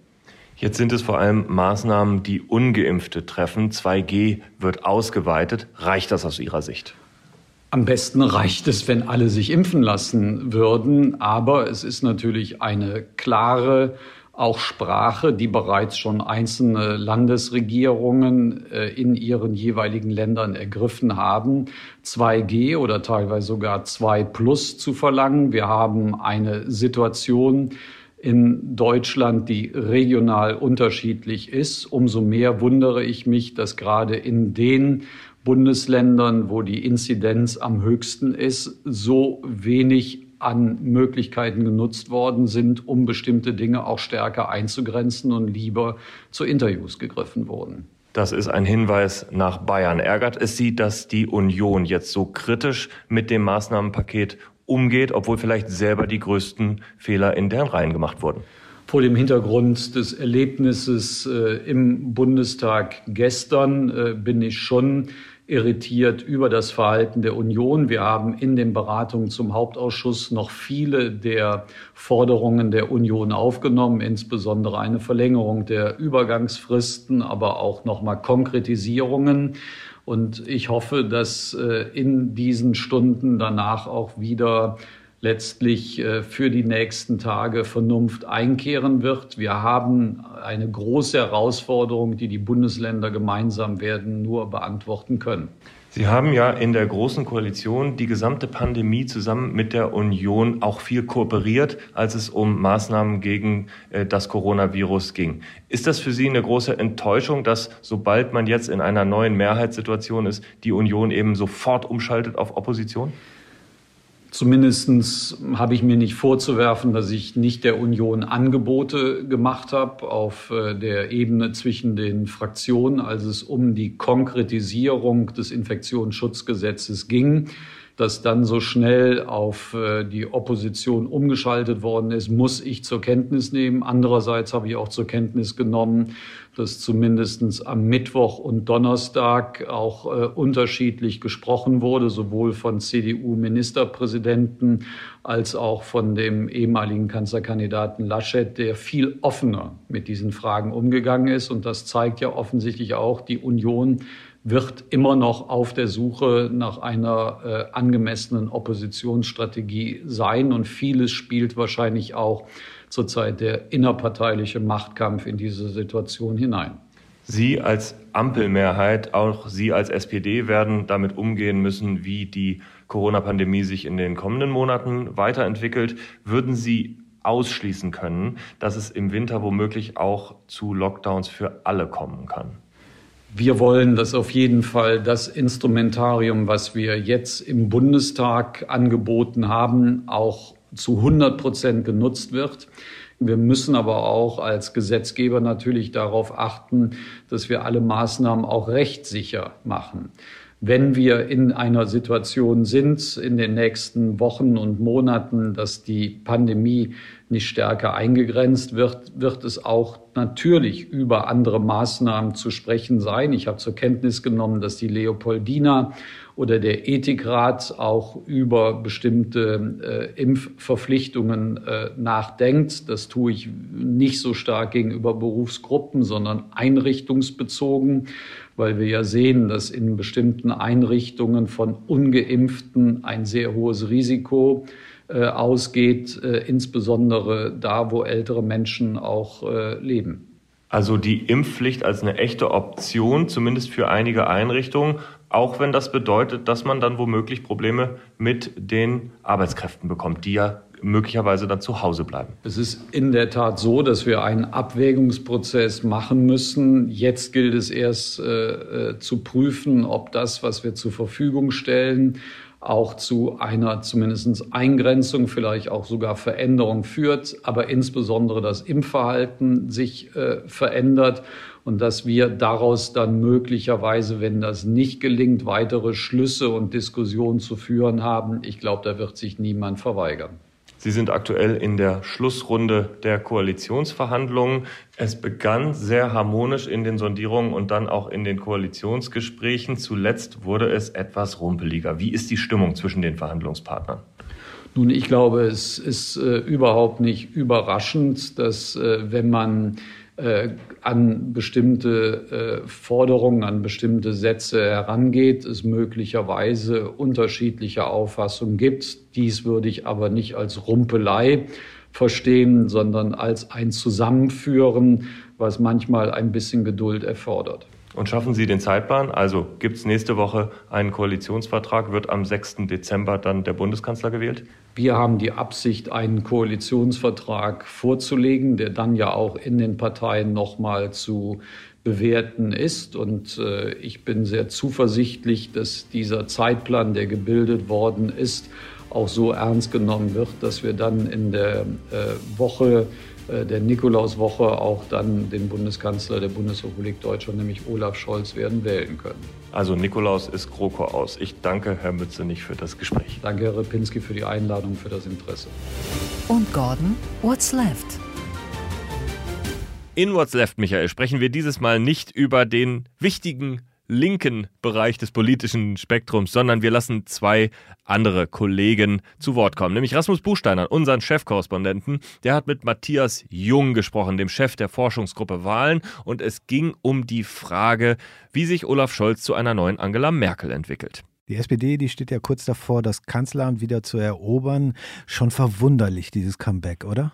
Jetzt sind es vor allem Maßnahmen, die ungeimpfte treffen. 2G wird ausgeweitet. Reicht das aus Ihrer Sicht? Am besten reicht es, wenn alle sich impfen lassen würden. Aber es ist natürlich eine klare auch Sprache, die bereits schon einzelne Landesregierungen äh, in ihren jeweiligen Ländern ergriffen haben, 2G oder teilweise sogar 2 Plus zu verlangen. Wir haben eine Situation in Deutschland, die regional unterschiedlich ist. Umso mehr wundere ich mich, dass gerade in den Bundesländern, wo die Inzidenz am höchsten ist, so wenig an Möglichkeiten genutzt worden sind, um bestimmte Dinge auch stärker einzugrenzen und lieber zu Interviews gegriffen wurden. Das ist ein Hinweis nach Bayern. Ärgert es Sie, dass die Union jetzt so kritisch mit dem Maßnahmenpaket umgeht, obwohl vielleicht selber die größten Fehler in deren Reihen gemacht wurden? vor dem Hintergrund des Erlebnisses äh, im Bundestag gestern äh, bin ich schon irritiert über das Verhalten der Union. Wir haben in den Beratungen zum Hauptausschuss noch viele der Forderungen der Union aufgenommen, insbesondere eine Verlängerung der Übergangsfristen, aber auch nochmal Konkretisierungen. Und ich hoffe, dass äh, in diesen Stunden danach auch wieder letztlich äh, für die nächsten Tage Vernunft einkehren wird. Wir haben eine große Herausforderung, die die Bundesländer gemeinsam werden nur beantworten können. Sie haben ja in der Großen Koalition die gesamte Pandemie zusammen mit der Union auch viel kooperiert, als es um Maßnahmen gegen äh, das Coronavirus ging. Ist das für Sie eine große Enttäuschung, dass sobald man jetzt in einer neuen Mehrheitssituation ist, die Union eben sofort umschaltet auf Opposition? Zumindest habe ich mir nicht vorzuwerfen, dass ich nicht der Union Angebote gemacht habe auf äh, der Ebene zwischen den Fraktionen, als es um die Konkretisierung des Infektionsschutzgesetzes ging das dann so schnell auf äh, die Opposition umgeschaltet worden ist, muss ich zur Kenntnis nehmen. Andererseits habe ich auch zur Kenntnis genommen, dass zumindest am Mittwoch und Donnerstag auch äh, unterschiedlich gesprochen wurde, sowohl von CDU-Ministerpräsidenten als auch von dem ehemaligen Kanzlerkandidaten Laschet, der viel offener mit diesen Fragen umgegangen ist. Und das zeigt ja offensichtlich auch, die Union wird immer noch auf der Suche nach einer äh, angemessenen Oppositionsstrategie sein. Und vieles spielt wahrscheinlich auch zurzeit der innerparteiliche Machtkampf in diese Situation hinein. Sie als Ampelmehrheit, auch Sie als SPD werden damit umgehen müssen, wie die Corona-Pandemie sich in den kommenden Monaten weiterentwickelt. Würden Sie ausschließen können, dass es im Winter womöglich auch zu Lockdowns für alle kommen kann? Wir wollen, dass auf jeden Fall das Instrumentarium, was wir jetzt im Bundestag angeboten haben, auch zu 100 Prozent genutzt wird. Wir müssen aber auch als Gesetzgeber natürlich darauf achten, dass wir alle Maßnahmen auch rechtssicher machen. Wenn wir in einer Situation sind in den nächsten Wochen und Monaten, dass die Pandemie nicht stärker eingegrenzt wird, wird es auch natürlich über andere Maßnahmen zu sprechen sein. Ich habe zur Kenntnis genommen, dass die Leopoldina oder der Ethikrat auch über bestimmte äh, Impfverpflichtungen äh, nachdenkt. Das tue ich nicht so stark gegenüber Berufsgruppen, sondern einrichtungsbezogen, weil wir ja sehen, dass in bestimmten Einrichtungen von ungeimpften ein sehr hohes Risiko ausgeht, äh, insbesondere da, wo ältere Menschen auch äh, leben. Also die Impfpflicht als eine echte Option, zumindest für einige Einrichtungen, auch wenn das bedeutet, dass man dann womöglich Probleme mit den Arbeitskräften bekommt, die ja möglicherweise dann zu Hause bleiben. Es ist in der Tat so, dass wir einen Abwägungsprozess machen müssen. Jetzt gilt es erst äh, äh zu prüfen, ob das, was wir zur Verfügung stellen, auch zu einer zumindest Eingrenzung, vielleicht auch sogar Veränderung führt, aber insbesondere das Impfverhalten sich äh, verändert und dass wir daraus dann möglicherweise, wenn das nicht gelingt, weitere Schlüsse und Diskussionen zu führen haben. Ich glaube, da wird sich niemand verweigern. Sie sind aktuell in der Schlussrunde der Koalitionsverhandlungen. Es begann sehr harmonisch in den Sondierungen und dann auch in den Koalitionsgesprächen. Zuletzt wurde es etwas rumpeliger. Wie ist die Stimmung zwischen den Verhandlungspartnern? Nun, ich glaube, es ist äh, überhaupt nicht überraschend, dass äh, wenn man äh, an bestimmte äh, Forderungen, an bestimmte Sätze herangeht, es möglicherweise unterschiedliche Auffassungen gibt. Dies würde ich aber nicht als Rumpelei verstehen, sondern als ein Zusammenführen, was manchmal ein bisschen Geduld erfordert. Und schaffen Sie den Zeitplan? Also gibt es nächste Woche einen Koalitionsvertrag? Wird am 6. Dezember dann der Bundeskanzler gewählt? Wir haben die Absicht, einen Koalitionsvertrag vorzulegen, der dann ja auch in den Parteien nochmal zu bewerten ist. Und äh, ich bin sehr zuversichtlich, dass dieser Zeitplan, der gebildet worden ist, auch so ernst genommen wird, dass wir dann in der äh, Woche der Nikolauswoche auch dann den Bundeskanzler der Bundesrepublik Deutschland, nämlich Olaf Scholz, werden wählen können. Also Nikolaus ist GroKo aus. Ich danke Herr Mützenich für das Gespräch. Danke, Herr Repinski, für die Einladung, für das Interesse. Und Gordon, what's left? In What's Left, Michael, sprechen wir dieses Mal nicht über den wichtigen linken Bereich des politischen Spektrums, sondern wir lassen zwei andere Kollegen zu Wort kommen. Nämlich Rasmus Buchsteiner, unseren Chefkorrespondenten. Der hat mit Matthias Jung gesprochen, dem Chef der Forschungsgruppe Wahlen. Und es ging um die Frage, wie sich Olaf Scholz zu einer neuen Angela Merkel entwickelt. Die SPD, die steht ja kurz davor, das Kanzleramt wieder zu erobern. Schon verwunderlich, dieses Comeback, oder?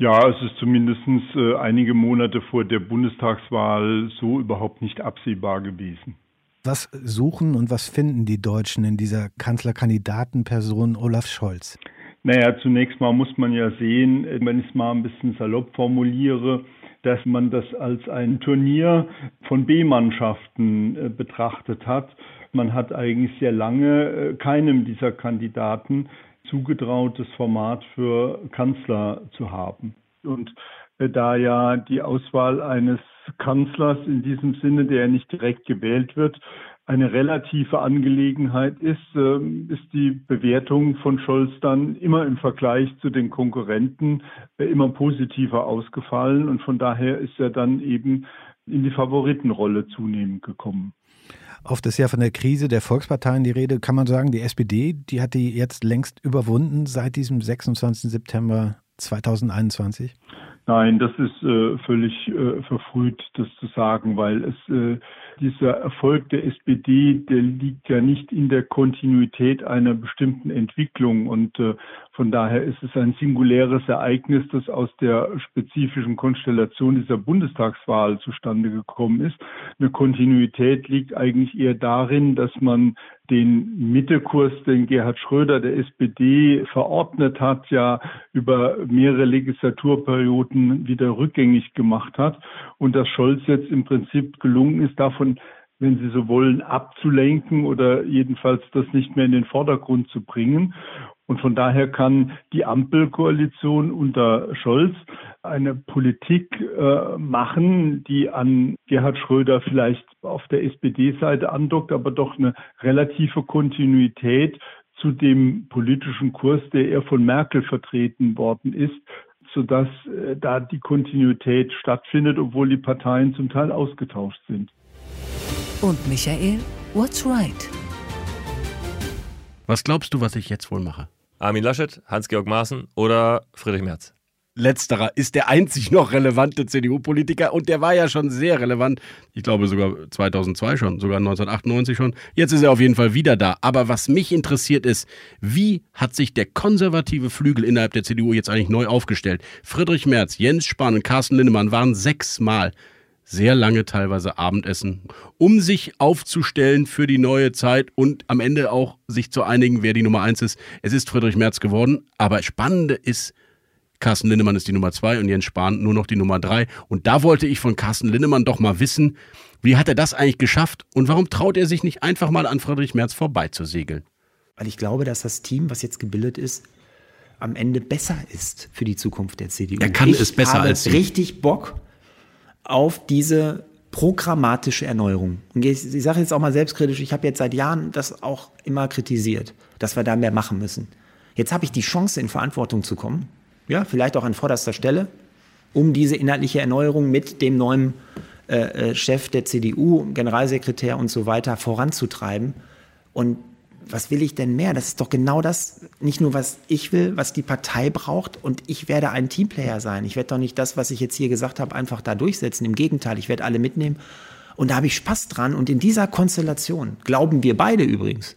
Ja, es ist zumindest äh, einige Monate vor der Bundestagswahl so überhaupt nicht absehbar gewesen. Was suchen und was finden die Deutschen in dieser Kanzlerkandidatenperson Olaf Scholz? Naja, zunächst mal muss man ja sehen, wenn ich es mal ein bisschen salopp formuliere, dass man das als ein Turnier von B-Mannschaften äh, betrachtet hat. Man hat eigentlich sehr lange äh, keinem dieser Kandidaten zugetraut, das Format für Kanzler zu haben. Und äh, da ja die Auswahl eines Kanzlers in diesem Sinne, der nicht direkt gewählt wird, eine relative Angelegenheit ist, ähm, ist die Bewertung von Scholz dann immer im Vergleich zu den Konkurrenten äh, immer positiver ausgefallen und von daher ist er dann eben in die Favoritenrolle zunehmend gekommen. Oft ist ja von der Krise der Volksparteien die Rede. Kann man sagen, die SPD, die hat die jetzt längst überwunden seit diesem 26. September 2021? Nein, das ist äh, völlig äh, verfrüht, das zu sagen, weil es äh, dieser Erfolg der SPD, der liegt ja nicht in der Kontinuität einer bestimmten Entwicklung und äh, von daher ist es ein singuläres Ereignis, das aus der spezifischen Konstellation dieser Bundestagswahl zustande gekommen ist. Eine Kontinuität liegt eigentlich eher darin, dass man den Mittekurs, den Gerhard Schröder der SPD verordnet hat, ja über mehrere Legislaturperioden wieder rückgängig gemacht hat und dass Scholz jetzt im Prinzip gelungen ist, davon wenn Sie so wollen, abzulenken oder jedenfalls das nicht mehr in den Vordergrund zu bringen. Und von daher kann die Ampelkoalition unter Scholz eine Politik äh, machen, die an Gerhard Schröder vielleicht auf der SPD-Seite andockt, aber doch eine relative Kontinuität zu dem politischen Kurs, der eher von Merkel vertreten worden ist, sodass äh, da die Kontinuität stattfindet, obwohl die Parteien zum Teil ausgetauscht sind. Und Michael, what's right? Was glaubst du, was ich jetzt wohl mache? Armin Laschet, Hans-Georg Maaßen oder Friedrich Merz? Letzterer ist der einzig noch relevante CDU-Politiker und der war ja schon sehr relevant. Ich glaube sogar 2002 schon, sogar 1998 schon. Jetzt ist er auf jeden Fall wieder da. Aber was mich interessiert ist, wie hat sich der konservative Flügel innerhalb der CDU jetzt eigentlich neu aufgestellt? Friedrich Merz, Jens Spahn und Carsten Lindemann waren sechsmal sehr lange teilweise Abendessen, um sich aufzustellen für die neue Zeit und am Ende auch sich zu einigen, wer die Nummer eins ist. Es ist Friedrich Merz geworden, aber spannende ist, Carsten Lindemann ist die Nummer zwei und Jens Spahn nur noch die Nummer drei. Und da wollte ich von Carsten Lindemann doch mal wissen, wie hat er das eigentlich geschafft und warum traut er sich nicht einfach mal an Friedrich Merz vorbeizusegeln? Weil ich glaube, dass das Team, was jetzt gebildet ist, am Ende besser ist für die Zukunft der CDU. Er kann ich es besser habe als Sie. richtig Bock auf diese programmatische Erneuerung. Und ich, ich sage jetzt auch mal selbstkritisch, ich habe jetzt seit Jahren das auch immer kritisiert, dass wir da mehr machen müssen. Jetzt habe ich die Chance, in Verantwortung zu kommen, ja, vielleicht auch an vorderster Stelle, um diese inhaltliche Erneuerung mit dem neuen äh, äh Chef der CDU, Generalsekretär und so weiter voranzutreiben. Und was will ich denn mehr? Das ist doch genau das, nicht nur was ich will, was die Partei braucht und ich werde ein Teamplayer sein. Ich werde doch nicht das, was ich jetzt hier gesagt habe, einfach da durchsetzen. Im Gegenteil, ich werde alle mitnehmen und da habe ich Spaß dran und in dieser Konstellation glauben wir beide übrigens,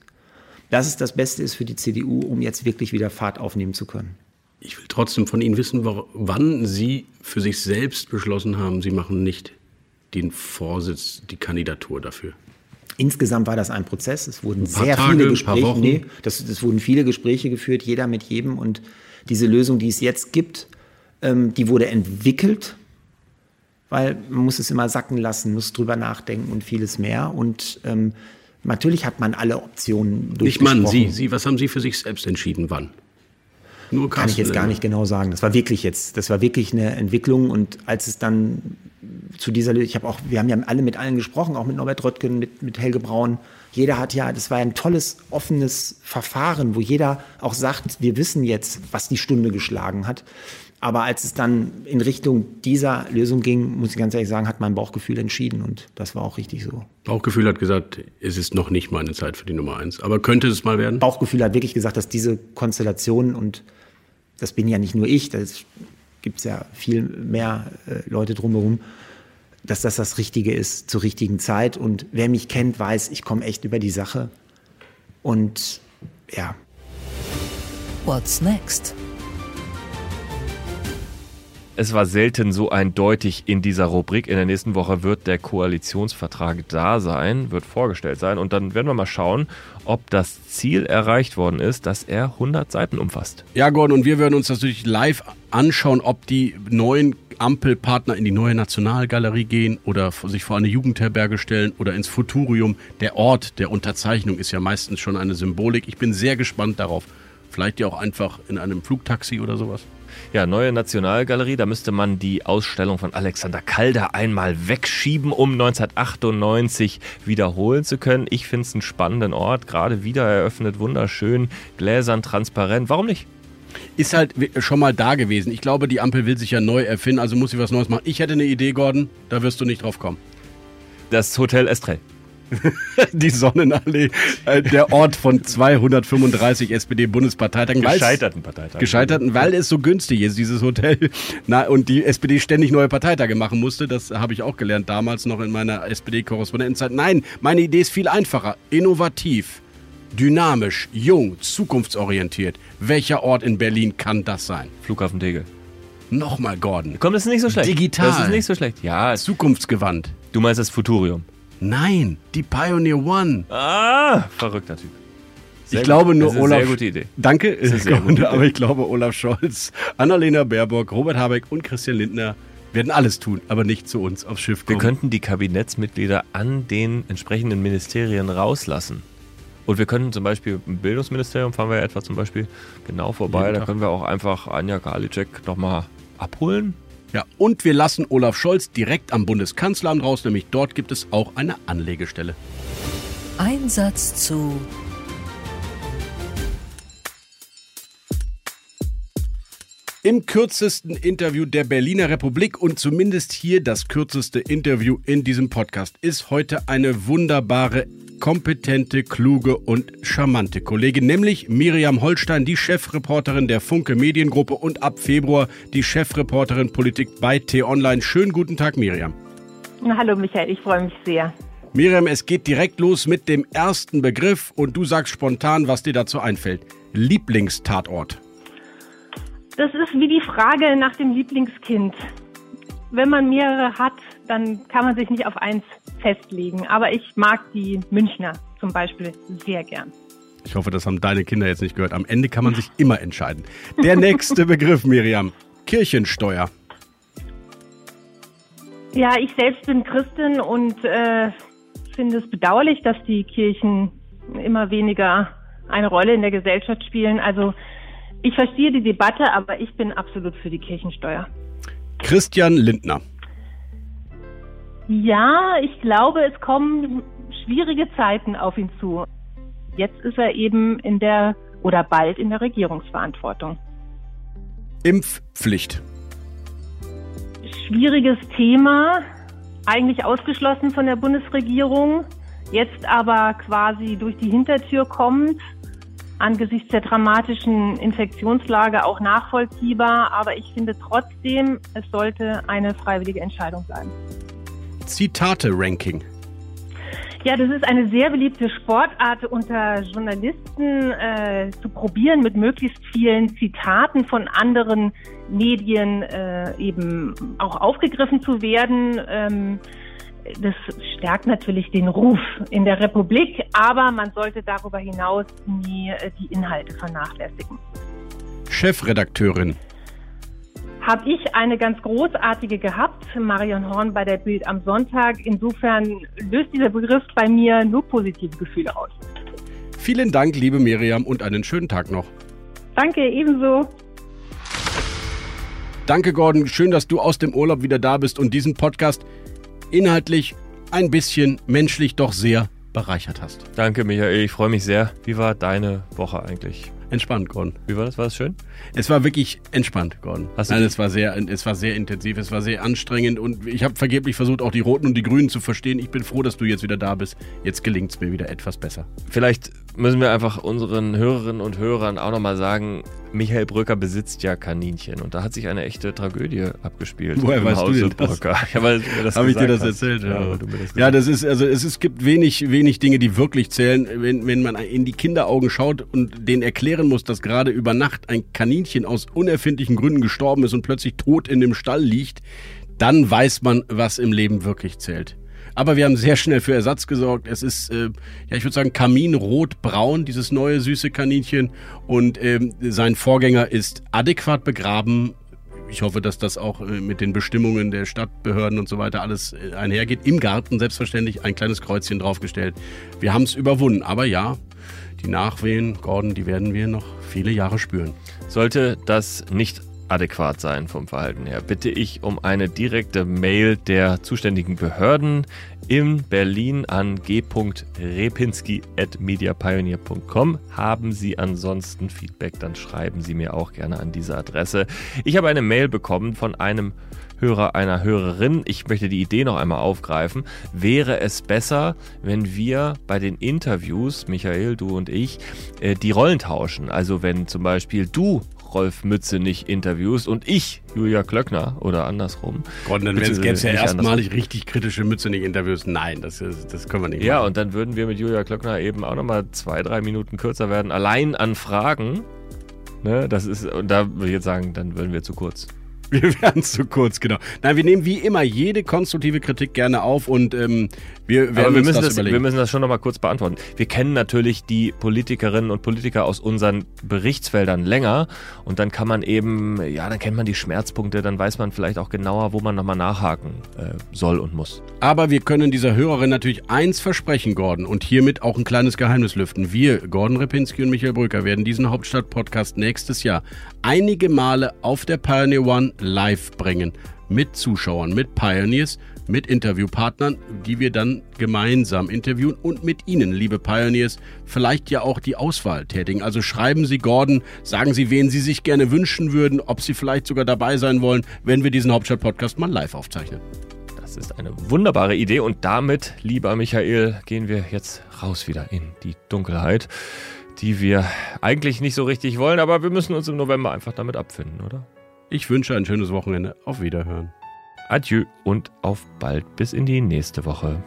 dass es das Beste ist für die CDU, um jetzt wirklich wieder Fahrt aufnehmen zu können. Ich will trotzdem von Ihnen wissen, wann Sie für sich selbst beschlossen haben, Sie machen nicht den Vorsitz, die Kandidatur dafür. Insgesamt war das ein Prozess. Es wurden sehr Tage, viele Gespräche. Nee, das, es wurden viele Gespräche geführt, jeder mit jedem. Und diese Lösung, die es jetzt gibt, ähm, die wurde entwickelt, weil man muss es immer sacken lassen, muss drüber nachdenken und vieles mehr. Und ähm, natürlich hat man alle Optionen Nicht Mann, durchgesprochen. Sie, Sie, was haben Sie für sich selbst entschieden? Wann? Nur Kann ich jetzt gar nicht genau sagen. Das war wirklich jetzt, das war wirklich eine Entwicklung und als es dann zu dieser, ich habe auch, wir haben ja alle mit allen gesprochen, auch mit Norbert Röttgen, mit, mit Helge Braun. Jeder hat ja, das war ein tolles, offenes Verfahren, wo jeder auch sagt, wir wissen jetzt, was die Stunde geschlagen hat. Aber als es dann in Richtung dieser Lösung ging, muss ich ganz ehrlich sagen, hat mein Bauchgefühl entschieden und das war auch richtig so. Bauchgefühl hat gesagt, es ist noch nicht meine Zeit für die Nummer eins. Aber könnte es mal werden? Bauchgefühl hat wirklich gesagt, dass diese Konstellation und das bin ja nicht nur ich, das gibt es ja viel mehr äh, Leute drumherum, dass das das Richtige ist zur richtigen Zeit. Und wer mich kennt, weiß, ich komme echt über die Sache. Und ja, What's next? Es war selten so eindeutig in dieser Rubrik. In der nächsten Woche wird der Koalitionsvertrag da sein, wird vorgestellt sein. Und dann werden wir mal schauen, ob das Ziel erreicht worden ist, dass er 100 Seiten umfasst. Ja, Gordon, und wir werden uns natürlich live anschauen, ob die neuen Ampelpartner in die neue Nationalgalerie gehen oder sich vor eine Jugendherberge stellen oder ins Futurium. Der Ort der Unterzeichnung ist ja meistens schon eine Symbolik. Ich bin sehr gespannt darauf. Vielleicht ja auch einfach in einem Flugtaxi oder sowas. Ja, neue Nationalgalerie, da müsste man die Ausstellung von Alexander Calder einmal wegschieben, um 1998 wiederholen zu können. Ich finde es einen spannenden Ort, gerade wieder eröffnet, wunderschön, gläsern, transparent. Warum nicht? Ist halt schon mal da gewesen. Ich glaube, die Ampel will sich ja neu erfinden, also muss sie was Neues machen. Ich hätte eine Idee, Gordon, da wirst du nicht drauf kommen. Das Hotel Estrell. *laughs* die Sonnenallee, äh, der Ort von 235 SPD-Bundesparteitagen. Gescheiterten Parteitagen. Gescheiterten, weil es so günstig ist, dieses Hotel. Na, und die SPD ständig neue Parteitage machen musste. Das habe ich auch gelernt damals noch in meiner SPD-Korrespondentenzeit. Nein, meine Idee ist viel einfacher. Innovativ, dynamisch, jung, zukunftsorientiert. Welcher Ort in Berlin kann das sein? Flughafen Tegel. Nochmal, Gordon. Komm, das ist nicht so schlecht. Digital. Das ist nicht so schlecht. Ja. Zukunftsgewandt. Du meinst das Futurium? Nein, die Pioneer One. Ah, verrückter Typ. Sehr ich glaube nur das ist Olaf. Eine sehr gute Idee. Danke, ist eine sehr gute aber ich glaube Olaf Scholz, Annalena Baerbock, Robert Habeck und Christian Lindner werden alles tun, aber nicht zu uns aufs Schiff Wir kommen. könnten die Kabinettsmitglieder an den entsprechenden Ministerien rauslassen. Und wir könnten zum Beispiel im Bildungsministerium, fahren wir ja etwa zum Beispiel genau vorbei, da können wir auch einfach Anja Karliczek nochmal abholen. Ja, und wir lassen Olaf Scholz direkt am Bundeskanzleramt raus, nämlich dort gibt es auch eine Anlegestelle. Einsatz zu Im kürzesten Interview der Berliner Republik und zumindest hier das kürzeste Interview in diesem Podcast ist heute eine wunderbare, kompetente, kluge und charmante Kollegin, nämlich Miriam Holstein, die Chefreporterin der Funke Mediengruppe und ab Februar die Chefreporterin Politik bei T-Online. Schönen guten Tag, Miriam. Hallo Michael, ich freue mich sehr. Miriam, es geht direkt los mit dem ersten Begriff und du sagst spontan, was dir dazu einfällt. Lieblingstatort. Das ist wie die Frage nach dem Lieblingskind. Wenn man mehrere hat, dann kann man sich nicht auf eins festlegen. Aber ich mag die Münchner zum Beispiel sehr gern. Ich hoffe, das haben deine Kinder jetzt nicht gehört. Am Ende kann man sich immer entscheiden. Der *laughs* nächste Begriff, Miriam. Kirchensteuer. Ja, ich selbst bin Christin und äh, finde es bedauerlich, dass die Kirchen immer weniger eine Rolle in der Gesellschaft spielen. Also ich verstehe die Debatte, aber ich bin absolut für die Kirchensteuer. Christian Lindner. Ja, ich glaube, es kommen schwierige Zeiten auf ihn zu. Jetzt ist er eben in der oder bald in der Regierungsverantwortung. Impfpflicht. Schwieriges Thema, eigentlich ausgeschlossen von der Bundesregierung, jetzt aber quasi durch die Hintertür kommt, angesichts der dramatischen Infektionslage auch nachvollziehbar. Aber ich finde trotzdem, es sollte eine freiwillige Entscheidung bleiben. Zitate-Ranking. Ja, das ist eine sehr beliebte Sportart unter Journalisten, äh, zu probieren, mit möglichst vielen Zitaten von anderen Medien äh, eben auch aufgegriffen zu werden. Ähm, das stärkt natürlich den Ruf in der Republik, aber man sollte darüber hinaus nie äh, die Inhalte vernachlässigen. Chefredakteurin. Habe ich eine ganz großartige gehabt, Marion Horn bei der Bild am Sonntag. Insofern löst dieser Begriff bei mir nur positive Gefühle aus. Vielen Dank, liebe Miriam, und einen schönen Tag noch. Danke, ebenso. Danke, Gordon. Schön, dass du aus dem Urlaub wieder da bist und diesen Podcast inhaltlich ein bisschen, menschlich doch sehr bereichert hast. Danke, Michael. Ich freue mich sehr. Wie war deine Woche eigentlich? Entspannt, Gordon. Wie war das? War das schön? Es war wirklich entspannt, Gordon. Hast Nein, es war sehr, es war sehr intensiv, es war sehr anstrengend und ich habe vergeblich versucht, auch die Roten und die Grünen zu verstehen. Ich bin froh, dass du jetzt wieder da bist. Jetzt gelingt es mir wieder etwas besser. Vielleicht müssen wir einfach unseren Hörerinnen und Hörern auch nochmal sagen, Michael Brücker besitzt ja Kaninchen und da hat sich eine echte Tragödie abgespielt. Woher weißt du Hause denn das? Brücker. *laughs* Ja, weil du mir das Habe ich dir das hast. erzählt? Ja, du mir das ja das ist, also es, ist, gibt wenig, wenig Dinge, die wirklich zählen. Wenn, wenn man in die Kinderaugen schaut und denen erklären muss, dass gerade über Nacht ein Kaninchen aus unerfindlichen Gründen gestorben ist und plötzlich tot in dem Stall liegt, dann weiß man, was im Leben wirklich zählt. Aber wir haben sehr schnell für Ersatz gesorgt. Es ist, äh, ja, ich würde sagen, Kaminrot-Braun, dieses neue süße Kaninchen. Und ähm, sein Vorgänger ist adäquat begraben. Ich hoffe, dass das auch äh, mit den Bestimmungen der Stadtbehörden und so weiter alles äh, einhergeht. Im Garten selbstverständlich ein kleines Kreuzchen draufgestellt. Wir haben es überwunden. Aber ja, die Nachwehen, Gordon, die werden wir noch viele Jahre spüren. Sollte das nicht adäquat sein vom Verhalten her, bitte ich um eine direkte Mail der zuständigen Behörden in Berlin an g.repinski.mediapioneer.com. Haben Sie ansonsten Feedback, dann schreiben Sie mir auch gerne an diese Adresse. Ich habe eine Mail bekommen von einem Hörer, einer Hörerin. Ich möchte die Idee noch einmal aufgreifen. Wäre es besser, wenn wir bei den Interviews, Michael, du und ich, äh, die Rollen tauschen? Also wenn zum Beispiel du Rolf Mütze nicht interviewst und ich Julia Klöckner oder andersrum. Gott, dann gäbe es ja erstmalig richtig kritische Mütze nicht Interviews. Nein, das, das können wir nicht Ja, machen. und dann würden wir mit Julia Klöckner eben auch nochmal zwei, drei Minuten kürzer werden, allein an Fragen. Ne, das ist, und da würde ich jetzt sagen, dann würden wir zu kurz. *laughs* Wir werden zu kurz, genau. Nein, wir nehmen wie immer jede konstruktive Kritik gerne auf und ähm, wir werden wir müssen das, das überlegen. Wir müssen das schon nochmal kurz beantworten. Wir kennen natürlich die Politikerinnen und Politiker aus unseren Berichtsfeldern länger und dann kann man eben, ja, dann kennt man die Schmerzpunkte, dann weiß man vielleicht auch genauer, wo man nochmal nachhaken äh, soll und muss. Aber wir können dieser Hörerin natürlich eins versprechen, Gordon, und hiermit auch ein kleines Geheimnis lüften. Wir, Gordon Repinski und Michael Brücker, werden diesen Hauptstadt-Podcast nächstes Jahr einige Male auf der Pioneer One live bringen. Mit Zuschauern, mit Pioneers, mit Interviewpartnern, die wir dann gemeinsam interviewen und mit Ihnen, liebe Pioneers, vielleicht ja auch die Auswahl tätigen. Also schreiben Sie Gordon, sagen Sie, wen Sie sich gerne wünschen würden, ob Sie vielleicht sogar dabei sein wollen, wenn wir diesen Hauptstadt-Podcast mal live aufzeichnen. Das ist eine wunderbare Idee und damit, lieber Michael, gehen wir jetzt raus wieder in die Dunkelheit, die wir eigentlich nicht so richtig wollen, aber wir müssen uns im November einfach damit abfinden, oder? Ich wünsche ein schönes Wochenende. Auf Wiederhören. Adieu und auf bald bis in die nächste Woche.